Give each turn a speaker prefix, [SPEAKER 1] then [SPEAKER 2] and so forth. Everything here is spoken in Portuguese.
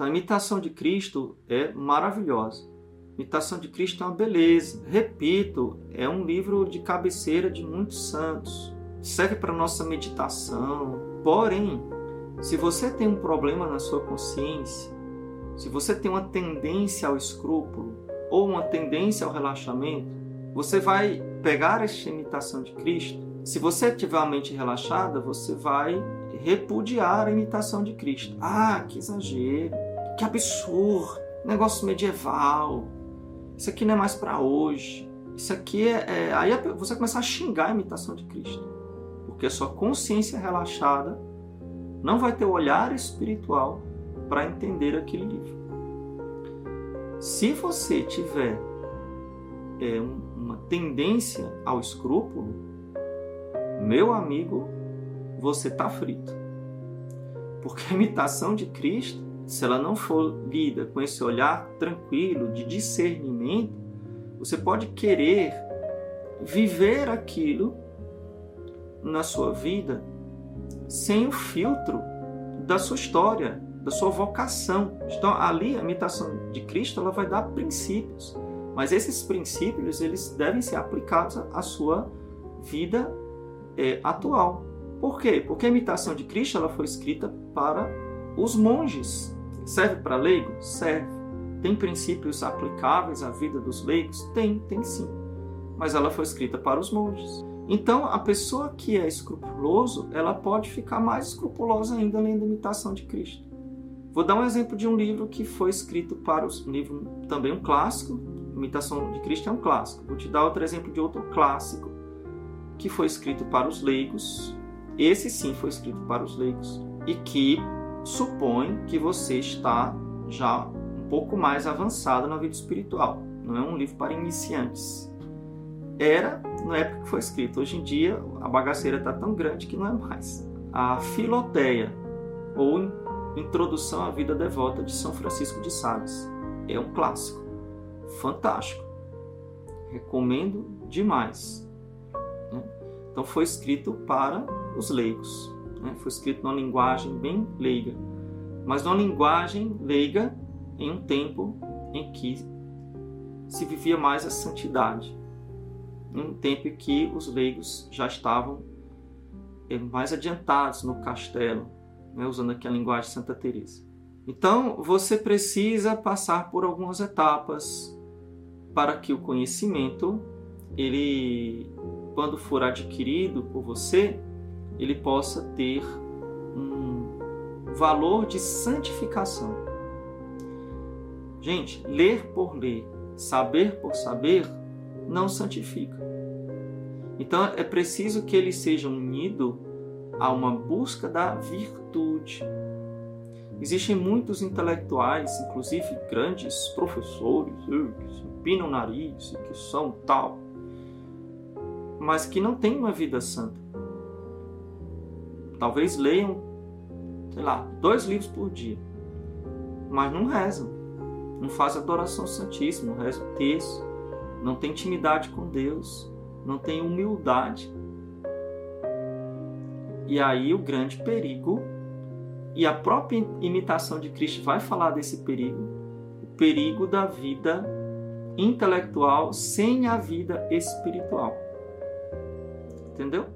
[SPEAKER 1] Então, a imitação de Cristo é maravilhosa. A imitação de Cristo é uma beleza. Repito, é um livro de cabeceira de muitos santos. Serve para nossa meditação. Porém, se você tem um problema na sua consciência, se você tem uma tendência ao escrúpulo ou uma tendência ao relaxamento, você vai pegar esta imitação de Cristo. Se você tiver a mente relaxada, você vai repudiar a imitação de Cristo. Ah, que exagero, que absurdo, negócio medieval. Isso aqui não é mais para hoje. Isso aqui é, é, aí você começa a xingar a imitação de Cristo, porque a sua consciência relaxada não vai ter o olhar espiritual para entender aquele livro. Se você tiver é, uma tendência ao escrúpulo, meu amigo, você está frito. Porque a imitação de Cristo, se ela não for lida com esse olhar tranquilo, de discernimento, você pode querer viver aquilo na sua vida sem o filtro da sua história, da sua vocação. Então, ali a imitação de Cristo ela vai dar princípios, mas esses princípios eles devem ser aplicados à sua vida é, atual. Por quê? Porque a imitação de Cristo ela foi escrita para os monges. Serve para leigo? Serve. Tem princípios aplicáveis à vida dos leigos? Tem, tem sim. Mas ela foi escrita para os monges. Então, a pessoa que é escrupuloso, ela pode ficar mais escrupulosa ainda da imitação de Cristo. Vou dar um exemplo de um livro que foi escrito para os um livro também um clássico, Imitação de Cristo é um clássico. Vou te dar outro exemplo de outro clássico que foi escrito para os leigos. Esse sim foi escrito para os leigos e que supõe que você está já um pouco mais avançado na vida espiritual. Não é um livro para iniciantes era na época que foi escrito. Hoje em dia a bagaceira está tão grande que não é mais. A Filoteia, ou Introdução à Vida Devota de São Francisco de Sales, é um clássico. Fantástico. Recomendo demais. Então foi escrito para os leigos. Né? Foi escrito numa linguagem bem leiga, mas numa linguagem leiga em um tempo em que se vivia mais a santidade um tempo em que os leigos já estavam eh, mais adiantados no castelo, né, usando aqui a linguagem de Santa Teresa. Então, você precisa passar por algumas etapas para que o conhecimento, ele, quando for adquirido por você, ele possa ter um valor de santificação. Gente, ler por ler, saber por saber, não santifica. Então é preciso que ele seja unido a uma busca da virtude. Existem muitos intelectuais, inclusive grandes professores, que empinam o nariz, que são tal, mas que não têm uma vida santa. Talvez leiam, sei lá, dois livros por dia, mas não rezam, não fazem adoração santíssima, não rezam texto, não tem intimidade com Deus, não tem humildade. E aí o grande perigo, e a própria imitação de Cristo vai falar desse perigo, o perigo da vida intelectual sem a vida espiritual. Entendeu?